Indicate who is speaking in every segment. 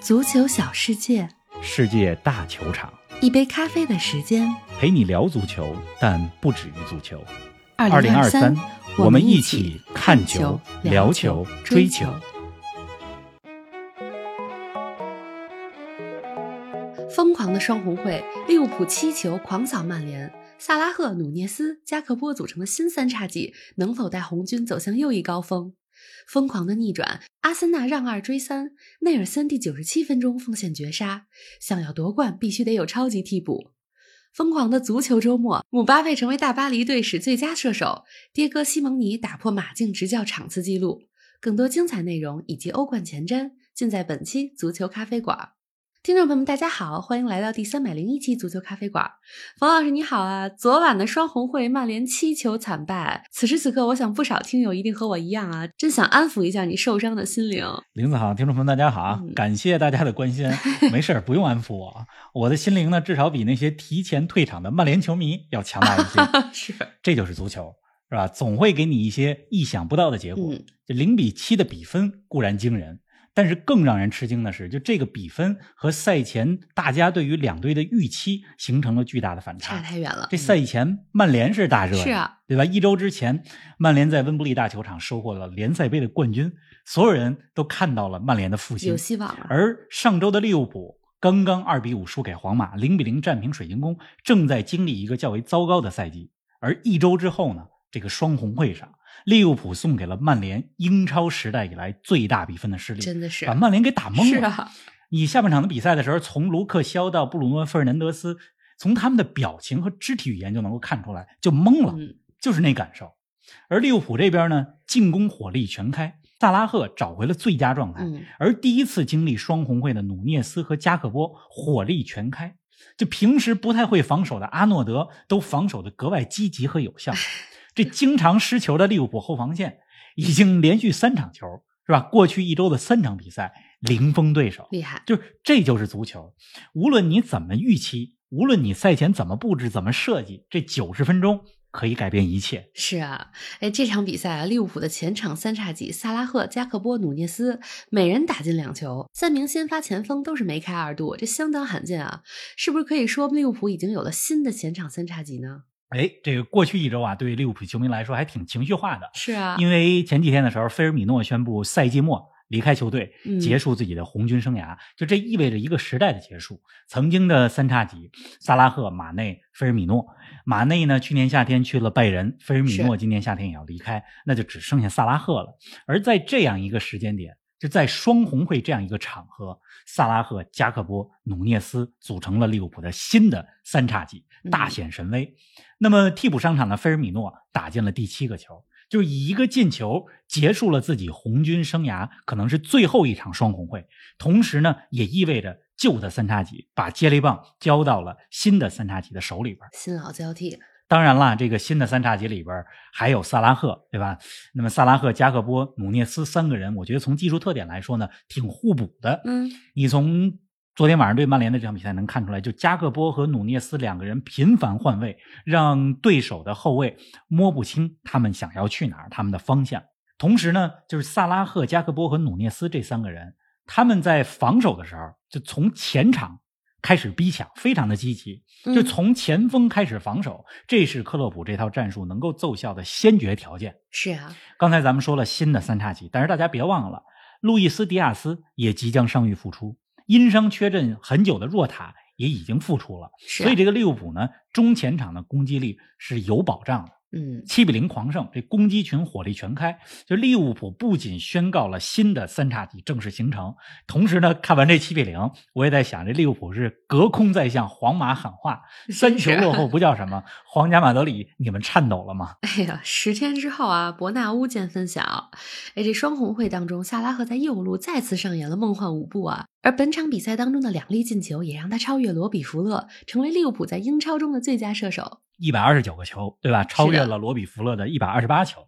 Speaker 1: 足球小世界，
Speaker 2: 世界大球场，
Speaker 1: 一杯咖啡的时间。
Speaker 2: 陪你聊足球，但不止于足球。
Speaker 1: 二零
Speaker 2: 二
Speaker 1: 三，
Speaker 2: 我们一
Speaker 1: 起
Speaker 2: 起看球、聊球、追球。
Speaker 1: 疯狂的双红会，利物浦七球狂扫曼联，萨拉赫、努涅斯、加克波组成的新三叉戟能否带红军走向又一高峰？疯狂的逆转，阿森纳让二追三，内尔森第九十七分钟奉献绝杀。想要夺冠，必须得有超级替补。疯狂的足球周末，姆巴佩成为大巴黎队史最佳射手，迭戈·西蒙尼打破马竞执教场次纪录。更多精彩内容以及欧冠前瞻，尽在本期足球咖啡馆。听众朋友们，大家好，欢迎来到第三百零一期足球咖啡馆。冯老师你好啊！昨晚的双红会，曼联七球惨败。此时此刻，我想不少听友一定和我一样啊，真想安抚一下你受伤的心灵。
Speaker 2: 林子好，听众朋友们，大家好感谢大家的关心。没事儿，不用安抚我，我的心灵呢，至少比那些提前退场的曼联球迷要强大一些。
Speaker 1: 是，
Speaker 2: 这就是足球，是吧？总会给你一些意想不到的结果。
Speaker 1: 嗯
Speaker 2: 这零比七的比分固然惊人，但是更让人吃惊的是，就这个比分和赛前大家对于两队的预期形成了巨大的反
Speaker 1: 差
Speaker 2: 差。
Speaker 1: 太远了。
Speaker 2: 这赛前曼联是大热，
Speaker 1: 是啊，
Speaker 2: 对吧？一周之前，曼联在温布利大球场收获了联赛杯的冠军，所有人都看到了曼联的复兴
Speaker 1: 有
Speaker 2: 兴。
Speaker 1: 希望了。
Speaker 2: 而上周的利物浦刚刚二比五输给皇马，零比零战平水晶宫，正在经历一个较为糟糕的赛季。而一周之后呢，这个双红会上，利物浦送给了曼联英超时代以来最大比分的失利，
Speaker 1: 真的是
Speaker 2: 把曼联给打懵了。
Speaker 1: 是啊，
Speaker 2: 你下半场的比赛的时候，从卢克肖到布鲁诺·费尔南德斯，从他们的表情和肢体语言就能够看出来，就懵了，
Speaker 1: 嗯，
Speaker 2: 就是那感受。而利物浦这边呢，进攻火力全开，萨拉赫找回了最佳状态，
Speaker 1: 嗯
Speaker 2: 而第一次经历双红会的努涅斯和加克波火力全开，就平时不太会防守的阿诺德都防守的格外积极和有效。这经常失球的利物浦后防线已经连续三场球，是吧？过去一周的三场比赛零封对手，
Speaker 1: 厉害。
Speaker 2: 就是这就是足球，无论你怎么预期，无论你赛前怎么布置、怎么设计，这九十分钟可以改变一切。
Speaker 1: 是啊，哎，这场比赛啊，利物浦的前场三叉戟萨拉赫、加克波、努涅斯每人打进两球，三名先发前锋都是梅开二度，这相当罕见啊！是不是可以说利物浦已经有了新的前场三叉戟呢？
Speaker 2: 哎，这个过去一周啊，对利物浦球迷来说还挺情绪化的，
Speaker 1: 是啊，
Speaker 2: 因为前几天的时候，菲尔米诺宣布赛季末离开球队，
Speaker 1: 嗯
Speaker 2: 结束自己的红军生涯，就这意味着一个时代的结束。曾经的三叉戟萨拉赫、马内、菲尔米诺，马内呢去年夏天去了拜仁，菲尔米诺今年夏天也要离开，那就只剩下萨拉赫了。而在这样一个时间点，就在双红会这样一个场合，萨拉赫、加克波、努涅斯组成了利物浦的新的三叉戟，大显神威。那么替补上场的菲尔米诺打进了第七个球，就是以一个进球结束了自己红军生涯可能是最后一场双红会，同时呢，也意味着旧的三叉戟把接力棒交到了新的三叉戟的手里边。
Speaker 1: 新老交替，
Speaker 2: 当然啦，这个新的三叉戟里边还有萨拉赫，对吧？那么萨拉赫、加克波、努涅斯三个人，我觉得从技术特点来说呢，挺互补的。
Speaker 1: 嗯，
Speaker 2: 你从昨天晚上对曼联的这场比赛能看出来，就加克波和努涅斯两个人频繁换位，让对手的后卫摸不清他们想要去哪儿，他们的方向。同时呢，就是萨拉赫、加克波和努涅斯这三个人，他们在防守的时候就从前场开始逼抢，非常的积极，
Speaker 1: 嗯
Speaker 2: 就从前锋开始防守，这是克洛普这套战术能够奏效的先决条件。
Speaker 1: 是啊，
Speaker 2: 刚才咱们说了新的三叉戟，但是大家别忘了，路易斯·迪亚斯也即将伤愈复出，因伤缺阵很久的若塔也已经复出了，
Speaker 1: 是啊
Speaker 2: 所以这个利物浦呢，中前场的攻击力是有保障的。
Speaker 1: 嗯，
Speaker 2: 七比零狂胜，这攻击群火力全开。就利物浦不仅宣告了新的三叉戟正式形成，同时呢，看完这七比零，我也在想，这利物浦是隔空在向皇马喊话：三球落后不叫什么，皇家马德里，你们颤抖了吗？
Speaker 1: 哎呀，十天之后啊，伯纳乌见分晓。哎，这双红会当中，萨拉赫在右路再次上演了梦幻舞步啊！而本场比赛当中的两粒进球，也让他超越罗比福勒，成为利物浦在英超中的最佳射手。
Speaker 2: 一百二十九个球，对吧？超越了罗比福勒的一百二十八球。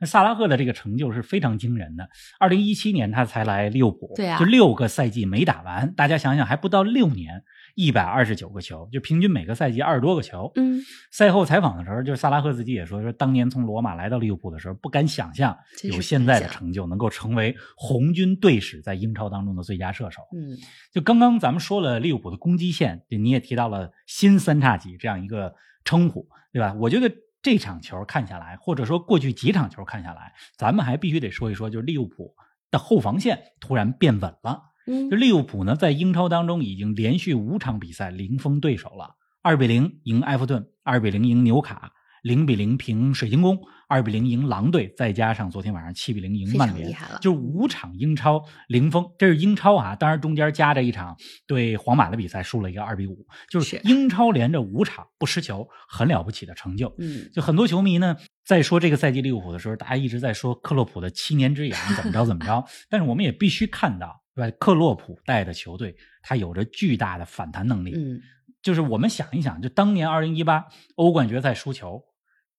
Speaker 2: 那萨拉赫的这个成就是非常惊人的。二零一七年他才来利物浦，
Speaker 1: 对啊
Speaker 2: 就六个赛季没打完，大家想想还不到六年，一百二十九个球，就平均每个赛季二十多个球。
Speaker 1: 嗯，
Speaker 2: 赛后采访的时候，就是萨拉赫自己也说，说当年从罗马来到利物浦的时候，不敢想象有现在的成就，能够成为红军队史在英超当中的最佳射手。
Speaker 1: 嗯，
Speaker 2: 就刚刚咱们说了利物浦的攻击线，你也提到了新三叉戟这样一个称呼，对吧？我觉得这场球看下来，或者说过去几场球看下来，咱们还必须得说一说，就是利物浦的后防线突然变稳了。
Speaker 1: 嗯
Speaker 2: 就利物浦呢，在英超当中已经连续五场比赛零封对手了：二比零赢埃弗顿，二比零赢纽卡，零比零平水晶宫，二比零赢狼队，再加上昨天晚上七比零赢曼联。就是五场英超零封，这是英超啊，当然中间夹着一场对皇马的比赛输了一个二比五，就是
Speaker 1: 是
Speaker 2: 英超连着五场不失球，很了不起的成就。
Speaker 1: 嗯，
Speaker 2: 就很多球迷呢，在说这个赛季利物浦的时候，大家一直在说克洛普的七年之痒怎么着怎么着，但是我们也必须看到，对吧？克洛普带的球队，他有着巨大的反弹能力。
Speaker 1: 嗯，
Speaker 2: 就是我们想一想，就当年二零一八欧冠决赛输球，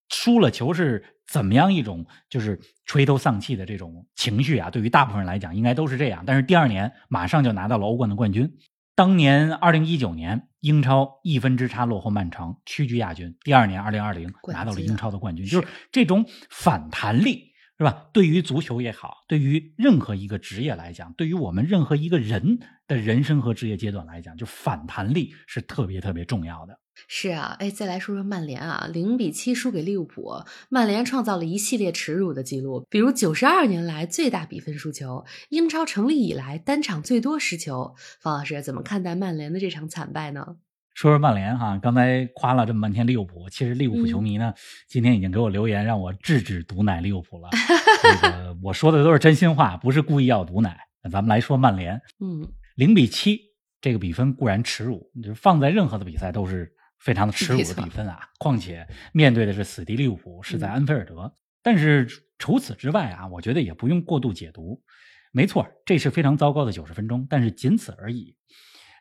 Speaker 2: 输了球是怎么样一种就是垂头丧气的这种情绪啊？对于大部分人来讲，应该都是这样。但是第二年马上就拿到了欧冠的冠军。当年二零一九年英超一分之差落后曼城，屈居亚军。第二年二零二零拿到了英超的冠军，就是这种反弹力。是吧？对于足球也好，对于任何一个职业来讲，对于我们任何一个人的人生和职业阶段来讲，就反弹力是特别特别重要的。
Speaker 1: 是啊，哎，再来说说曼联啊，零比七输给利物浦，曼联创造了一系列耻辱的记录，比如九十二年来最大比分输球，英超成立以来单场最多失球。方老师怎么看待曼联的这场惨败呢？
Speaker 2: 说说曼联哈，刚才夸了这么半天利物浦，其实利物浦球迷呢，今天已经给我留言让我制止毒奶利物浦了。这个 我说的都是真心话，不是故意要毒奶。那咱们来说曼联，
Speaker 1: 嗯，
Speaker 2: 零比七这个比分固然耻辱，就是放在任何的比赛都是非常的耻辱的比分啊。况且面对的是死敌利物浦，是在
Speaker 1: 嗯
Speaker 2: 安菲尔德。但是除此之外啊，我觉得也不用过度解读。没错，这是非常糟糕的九十分钟，但是仅此而已。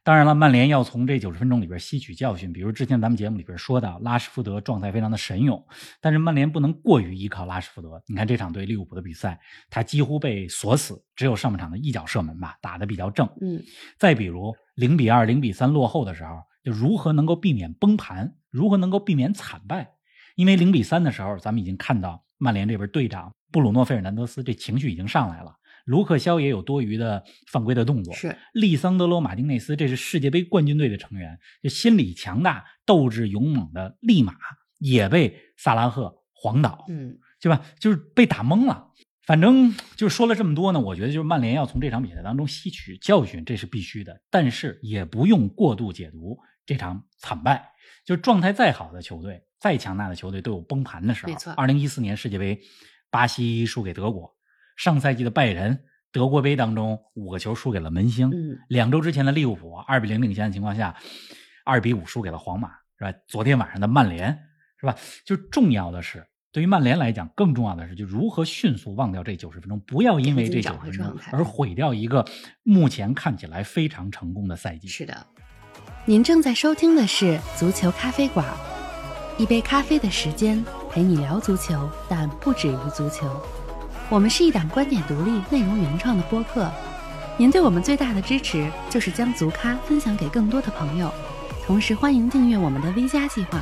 Speaker 2: 当然了，曼联要从这九十分钟里边吸取教训，比如之前咱们节目里边说到，拉什福德状态非常的神勇，但是曼联不能过于依靠拉什福德。你看这场对利物浦的比赛，他几乎被锁死，只有上半场的一脚射门吧，打得比较正。
Speaker 1: 嗯，
Speaker 2: 再比如零比二、零比三落后的时候，就如何能够避免崩盘，如何能够避免惨败？因为零比三的时候，咱们已经看到曼联这边队长布鲁诺·费尔南德斯这情绪已经上来了。卢克肖也有多余的犯规的动作，
Speaker 1: 是
Speaker 2: 利桑德罗·马丁内斯，这是世界杯冠军队的成员，就心理强大、斗志勇猛的利马也被萨拉赫晃倒，
Speaker 1: 嗯，
Speaker 2: 对吧？就是被打懵了。反正就是说了这么多呢，我觉得就是曼联要从这场比赛当中吸取教训，这是必须的，但是也不用过度解读这场惨败。就是状态再好的球队，再强大的球队都有崩盘的时候。
Speaker 1: 没错
Speaker 2: 二零一四年世界杯，巴西输给德国。上赛季的拜仁德国杯当中五个球输给了门兴，
Speaker 1: 嗯，
Speaker 2: 两周之前的利物浦二比零领先的情况下，二比五输给了皇马，是吧？昨天晚上的曼联，是吧？就重要的是，对于曼联来讲，更重要的是，就如何迅速忘掉这九十分钟，不要因为这九十分钟而毁掉一个目前看起来非常成功的赛季。
Speaker 1: 是的。您正在收听的是《足球咖啡馆》，一杯咖啡的时间陪你聊足球，但不止于足球。我们是一档观点独立、内容原创的播客。您对我们最大的支持就是将足咖分享给更多的朋友，同时欢迎订阅我们的 V 加计划。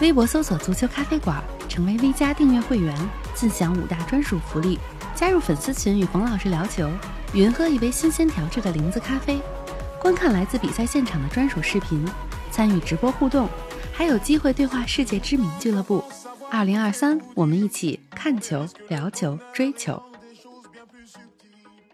Speaker 1: 微博搜索“足球咖啡馆”，成为 V 加订阅会员，尽享五大专属福利：加入粉丝群与冯老师聊球，云喝一杯新鲜调制的零子咖啡，观看来自比赛现场的专属视频，参与直播互动，还有机会对话世界知名俱乐部。二零二三，我们一起看球、聊球、追球。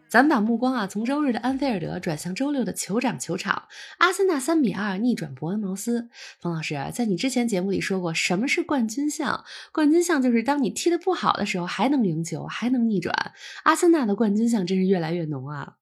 Speaker 1: 咱们把目光啊从周日的安菲尔德转向周六的酋长球场，阿森纳三比二逆转伯恩茅斯。冯老师，在你之前节目里说过，什么是冠军相？冠军相就是当你踢得不好的时候还能赢球，还能逆转。阿森纳的冠军相真是越来越浓啊！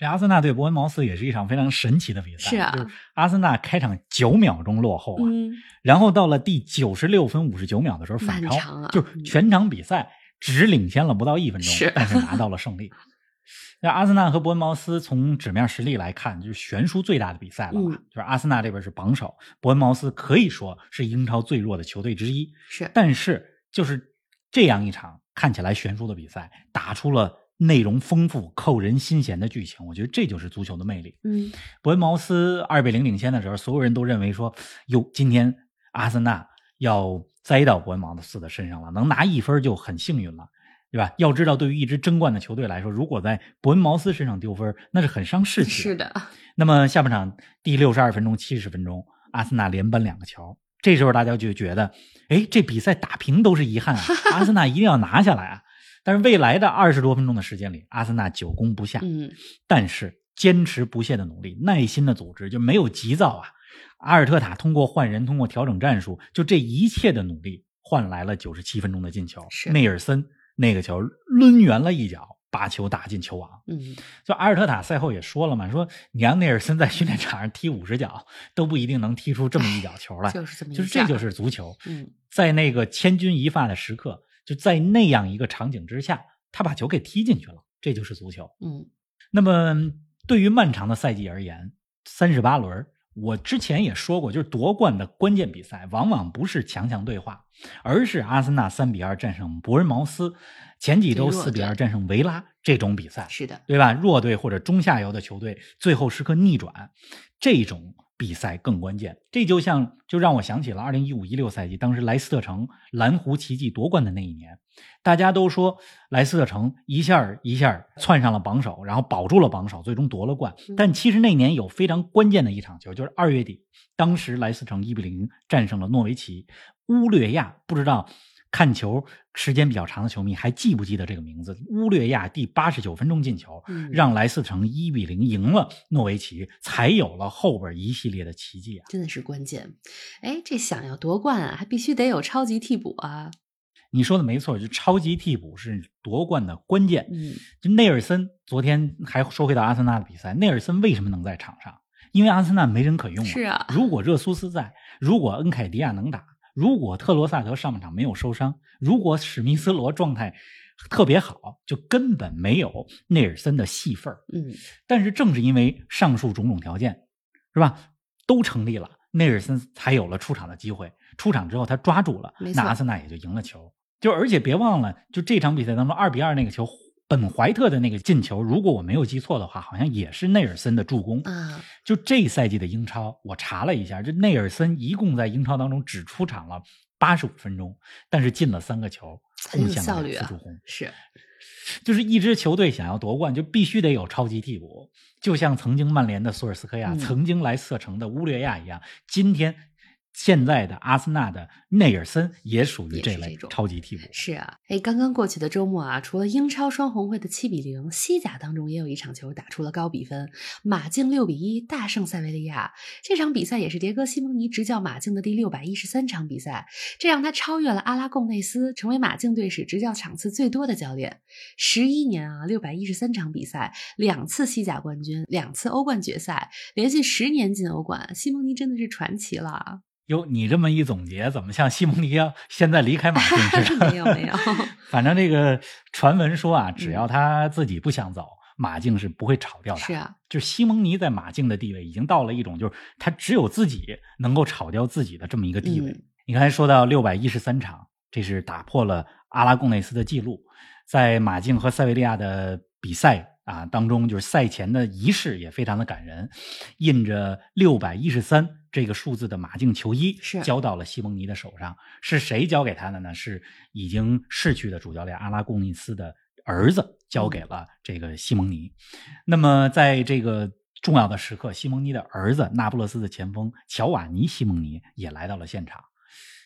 Speaker 2: 这阿森纳对伯恩茅斯也是一场非常神奇的比赛。
Speaker 1: 是啊
Speaker 2: 就是阿森纳开场九秒钟落后啊，
Speaker 1: 嗯，
Speaker 2: 然后到了第九十六分五十九秒的时候反超，
Speaker 1: 啊
Speaker 2: 就全场比赛只领先了不到一分钟，
Speaker 1: 是
Speaker 2: 但是拿到了胜利。那阿森纳和伯恩茅斯从纸面实力来看，就是悬殊最大的比赛了吧？
Speaker 1: 嗯
Speaker 2: 就是阿森纳这边是榜首，伯恩茅斯可以说是英超最弱的球队之一。
Speaker 1: 是
Speaker 2: 但是就是这样一场看起来悬殊的比赛，打出了内容丰富、扣人心弦的剧情，我觉得这就是足球的魅力。
Speaker 1: 嗯，
Speaker 2: 伯恩茅斯二比零领先的时候，所有人都认为说，哟，今天阿森纳要栽到伯恩茅斯的身上了，能拿一分就很幸运了。对吧？要知道，对于一支争冠的球队来说，如果在伯恩茅斯身上丢分，那是很伤士气。
Speaker 1: 是的。
Speaker 2: 那么下半场第六十二分钟、七十分钟，阿森纳连扳两个球。这时候大家就觉得，哎，这比赛打平都是遗憾啊！阿森纳一定要拿下来啊！但是未来的二十多分钟的时间里，阿森纳久攻不下。
Speaker 1: 嗯。
Speaker 2: 但是坚持不懈的努力、耐心的组织，就没有急躁啊！阿尔特塔通过换人、通过调整战术，就这一切的努力，换来了九十七分钟的进球。内尔森。那个球抡圆了一脚，把球打进球网。
Speaker 1: 嗯，
Speaker 2: 就阿尔特塔赛后也说了嘛，说你让内尔森在训练场上踢五十脚，都不一定能踢出这么一脚球来。
Speaker 1: 就是这么，
Speaker 2: 就是这就是足球。
Speaker 1: 嗯，
Speaker 2: 在那个千钧一发的时刻，就在那样一个场景之下，他把球给踢进去了。这就是足球。
Speaker 1: 嗯，
Speaker 2: 那么对于漫长的赛季而言，三十八轮。我之前也说过，就是夺冠的关键比赛，往往不是强强对话，而是阿森纳三比二战胜伯恩茅斯，前几周四比二战胜维拉这种比赛，
Speaker 1: 是的，
Speaker 2: 对吧？弱队或者中下游的球队最后时刻逆转，这种。比赛更关键，这就像就让我想起了二零一五一六赛季，当时莱斯特城蓝湖奇迹夺冠的那一年，大家都说莱斯特城一下一下窜上了榜首，然后保住了榜首，最终夺了冠。但其实那年有非常关键的一场球，就是二月底，当时莱斯特城一比零战胜了诺维奇，乌略亚不知道。看球时间比较长的球迷还记不记得这个名字？乌略亚第八十九分钟进球，让莱斯特城一比零赢了诺维奇，才有了后边一系列的奇迹啊！
Speaker 1: 真的是关键。哎，这想要夺冠啊，还必须得有超级替补啊！
Speaker 2: 你说的没错，就超级替补是夺冠的关键。
Speaker 1: 嗯，
Speaker 2: 就内尔森昨天还说回到阿森纳的比赛，内尔森为什么能在场上？因为阿森纳没人可用啊。
Speaker 1: 是啊，
Speaker 2: 如果热苏斯在，如果恩凯迪亚能打。如果特罗萨德上半场没有受伤，如果史密斯罗状态特别好，就根本没有内尔森的戏份
Speaker 1: 嗯，
Speaker 2: 但是正是因为上述种种条件，是吧，都成立了，内尔森才有了出场的机会。出场之后，他抓住了，那阿森纳也就赢了球。就而且别忘了，就这场比赛当中二比二那个球。本怀特的那个进球，如果我没有记错的话，好像也是内尔森的助攻。
Speaker 1: 啊，
Speaker 2: 就这赛季的英超，我查了一下，这内尔森一共在英超当中只出场了八十五分钟，但是进了三个球，贡献了两次助攻。
Speaker 1: 是，
Speaker 2: 就是一支球队想要夺冠，就必须得有超级替补，就像曾经曼联的索尔斯克亚，曾经莱斯特城的乌略亚一样，今天。现在的阿森纳的内尔森也属于这类超级替补。
Speaker 1: 是啊，哎，刚刚过去的周末啊，除了英超双红会的七比零，西甲当中也有一场球打出了高比分，马竞六比一大胜塞维利亚。这场比赛也是迭戈西蒙尼执教马竞的第六百一十三场比赛，这让他超越了阿拉贡内斯，成为马竞队史执教场次最多的教练。十一年啊，六百一十三场比赛，两次西甲冠军，两次欧冠决赛，连续十年进欧冠，西蒙尼真的是传奇了。
Speaker 2: 哟，你这么一总结，怎么像西蒙尼要现在离开马竞似
Speaker 1: 的？没 有没有，
Speaker 2: 反正这个传闻说啊，只要他自己不想走，马竞是不会炒掉的。
Speaker 1: 是啊，
Speaker 2: 就是西蒙尼在马竞的地位已经到了一种，就是他只有自己能够炒掉自己的这么一个地位。你刚才说到六百一十三场，这是打破了阿拉贡内斯的记录，在马竞和塞维利亚的比赛。啊，当中就是赛前的仪式也非常的感人，印着六百一十三这个数字的马竞球衣
Speaker 1: 是
Speaker 2: 交到了西蒙尼的手上，是谁交给他的呢？是已经逝去的主教练阿拉贡尼斯的儿子交给了这个西蒙尼。那么在这个重要的时刻，西蒙尼的儿子那不勒斯的前锋乔瓦尼西蒙尼也来到了现场，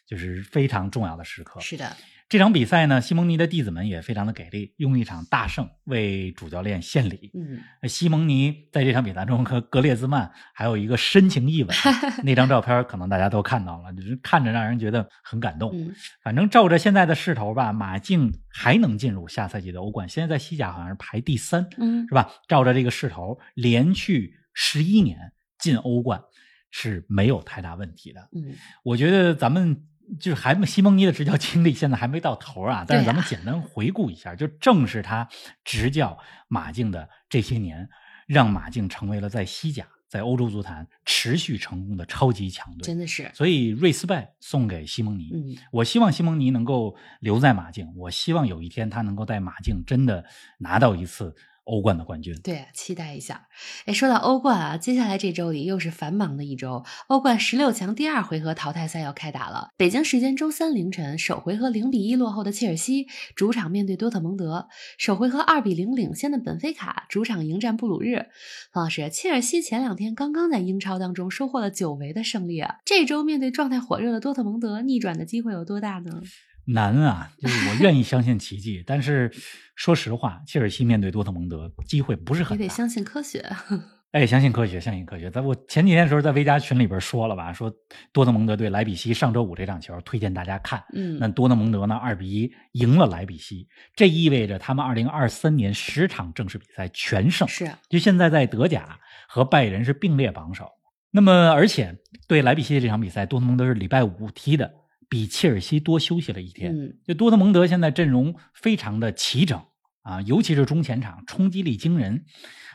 Speaker 2: 就是非常重要的时刻。
Speaker 1: 是的。
Speaker 2: 这场比赛呢，西蒙尼的弟子们也非常的给力，用一场大胜为主教练献礼。
Speaker 1: 嗯，
Speaker 2: 西蒙尼在这场比赛中和格列兹曼还有一个深情一吻，那张照片可能大家都看到了，就是看着让人觉得很感动。
Speaker 1: 嗯，
Speaker 2: 反正照着现在的势头吧，马竞还能进入下赛季的欧冠，现在在西甲好像是排第三，
Speaker 1: 嗯，
Speaker 2: 是吧？照着这个势头，连续十一年进欧冠是没有太大问题的。
Speaker 1: 嗯，
Speaker 2: 我觉得咱们。就是还西蒙尼的执教经历现在还没到头啊，但是咱们简单回顾一下，就正是他执教马竞的这些年，让马竞成为了在西甲、在欧洲足坛持续成功的超级强队。
Speaker 1: 真的是，
Speaker 2: 所以瑞斯拜送给西蒙尼。
Speaker 1: 嗯，
Speaker 2: 我希望西蒙尼能够留在马竞，我希望有一天他能够带马竞真的拿到一次欧冠的冠军。
Speaker 1: 对，期待一下。哎，说到欧冠啊，接下来这周里又是繁忙的一周，欧冠十六强第二回合淘汰赛要开打了。北京时间周三凌晨，首回合零比一落后的切尔西主场面对多特蒙德，首回合二比零领先的本菲卡主场迎战布鲁日。方老师，切尔西前两天刚刚在英超当中收获了久违的胜利啊，这周面对状态火热的多特蒙德，逆转的机会有多大呢？
Speaker 2: 难啊，就是我愿意相信奇迹，但是说实话，切尔西面对多特蒙德机会不是很大。
Speaker 1: 你得相信科学。
Speaker 2: 哎，相信科学，相信科学。在我前几天的时候，在微加群里边说了吧，说多特蒙德对莱比锡上周五这场球，推荐大家看。
Speaker 1: 嗯，
Speaker 2: 那多特蒙德呢，二比一赢了莱比锡，这意味着他们二零二三年十场正式比赛全胜。
Speaker 1: 是，
Speaker 2: 就现在在德甲和拜仁是并列榜首。那么，而且对莱比锡的这场比赛，多特蒙德是礼拜五踢的。比切尔西多休息了一天，就多特蒙德现在阵容非常的齐整啊，尤其是中前场冲击力惊人，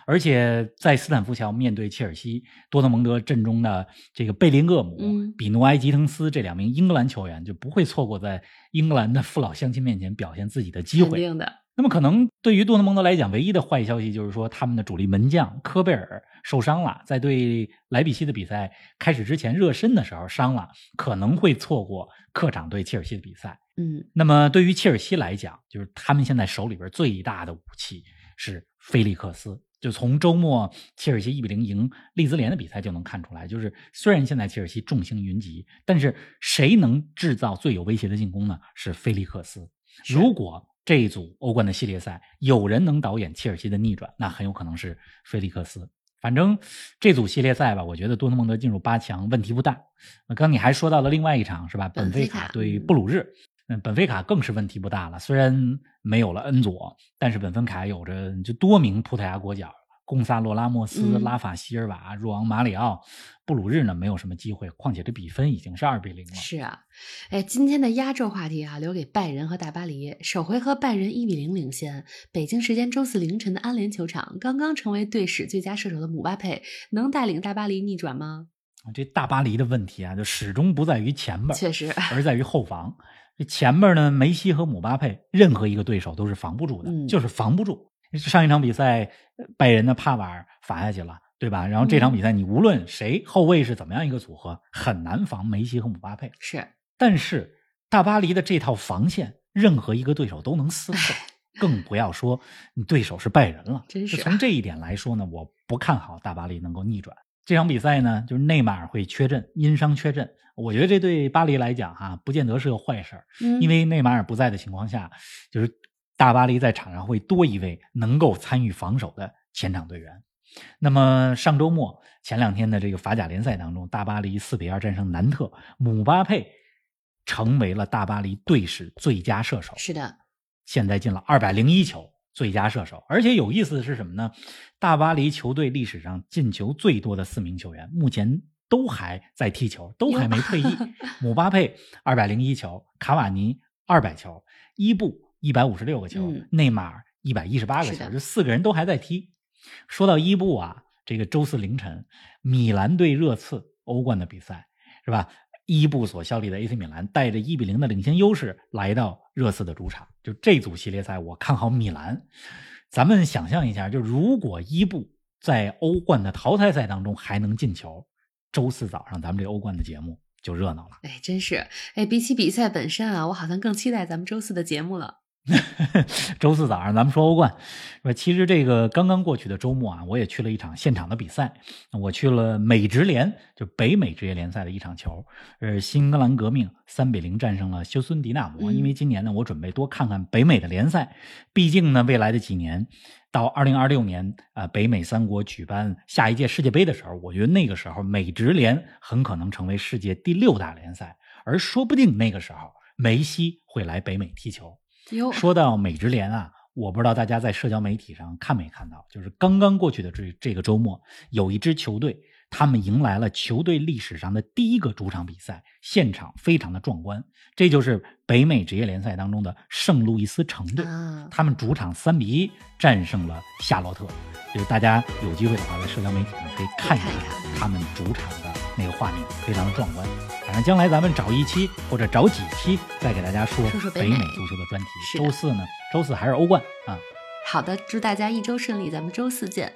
Speaker 2: 而且在斯坦福桥面对切尔西，多特蒙德阵中的这个贝林厄姆、比诺埃吉滕斯这两名英格兰球员就不会错过在英格兰的父老乡亲面前表现自己的机会。
Speaker 1: 肯定的。
Speaker 2: 那么可能对于多特蒙德来讲，唯一的坏消息就是说，他们的主力门将科贝尔受伤了，在对莱比锡的比赛开始之前热身的时候伤了，可能会错过客场对切尔西的比赛。
Speaker 1: 嗯，
Speaker 2: 那么对于切尔西来讲，就是他们现在手里边最大的武器是菲利克斯。就从周末切尔西一比零赢利兹联的比赛就能看出来，就是虽然现在切尔西众星云集，但是谁能制造最有威胁的进攻呢？是菲利克斯。如果这一组欧冠的系列赛，有人能导演切尔西的逆转，那很有可能是菲利克斯。反正这组系列赛吧，我觉得多特蒙德进入八强问题不大。那刚你还说到了另外一场是吧？本菲卡对布鲁日，嗯，本菲卡更是问题不大了。虽然没有了恩佐，但是本菲卡有着就多名葡萄牙国脚。贡萨洛·拉莫斯、拉法·希尔瓦、若昂·马里奥、布鲁日呢，没有什么机会。况且这比分已经是二比零了。
Speaker 1: 是啊，哎，今天的压轴话题啊，留给拜仁和大巴黎。首回合拜仁一比零领先。北京时间周四凌晨的安联球场，刚刚成为队史最佳射手的姆巴佩，能带领大巴黎逆转吗？
Speaker 2: 这大巴黎的问题啊，就始终不在于前边，
Speaker 1: 确实，
Speaker 2: 而在于后防。这前边呢，梅西和姆巴佩，任何一个对手都是防不住的，就是防不住。上一场比赛，拜仁的帕瓦尔罚下去了，对吧？然后这场比赛，你无论谁后卫是怎么样一个组合，很难防梅西和姆巴佩。
Speaker 1: 是，
Speaker 2: 但是大巴黎的这套防线，任何一个对手都能撕破，更不要说你对手是拜仁了。
Speaker 1: 真是。
Speaker 2: 从这一点来说呢，我不看好大巴黎能够逆转这场比赛呢。就是内马尔会缺阵，因伤缺阵。我觉得这对巴黎来讲哈，不见得是个坏事儿，因为内马尔不在的情况下，就是。大巴黎在场上会多一位能够参与防守的前场队员。那么上周末前两天的这个法甲联赛当中，大巴黎四比二战胜南特，姆巴佩成为了大巴黎队史最佳射手。
Speaker 1: 是的，
Speaker 2: 现在进了二百零一球，最佳射手。而且有意思的是什么呢？大巴黎球队历史上进球最多的四名球员，目前都还在踢球，都还没退役。姆巴佩二百零一球，卡瓦尼二百球，伊布。一百五十六个球，内马尔一百一十八个球，这四个人都还在踢。说到伊布啊，这个周四凌晨，米兰对热刺欧冠的比赛是吧？伊布所效力的 AC 米兰带着一比零的领先优势来到热刺的主场。就这组系列赛，我看好米兰。咱们想象一下，就如果伊布在欧冠的淘汰赛当中还能进球，周四早上咱们这欧冠的节目就热闹了。
Speaker 1: 哎，真是哎，比起比赛本身啊，我好像更期待咱们周四的节目了。
Speaker 2: 周四早上，咱们说欧冠，是吧？其实这个刚刚过去的周末啊，我也去了一场现场的比赛。我去了美职联，就北美职业联赛的一场球。呃，新英格兰革命三比零战胜了休斯敦迪纳摩。因为今年呢，我准备多看看北美的联赛。毕竟呢，未来的几年，到二零二六年啊，北美三国举办下一届世界杯的时候，我觉得那个时候美职联很可能成为世界第六大联赛，而说不定那个时候梅西会来北美踢球。说到美职联啊，我不知道大家在社交媒体上看没看到，就是刚刚过去的这这个周末，有一支球队，他们迎来了球队历史上的第一个主场比赛，现场非常的壮观。这就是北美职业联赛当中的圣路易斯城队，他们主场三比一战胜了夏洛特。就是大家有机会的话，在社交媒体上可以看一看他们主场的那个画面，非常的壮观。反正将来咱们找一期或者找几期，再给大家说北美足球的专题。周四呢，周四还是欧冠啊。
Speaker 1: 好的，祝大家一周顺利，咱们周四见。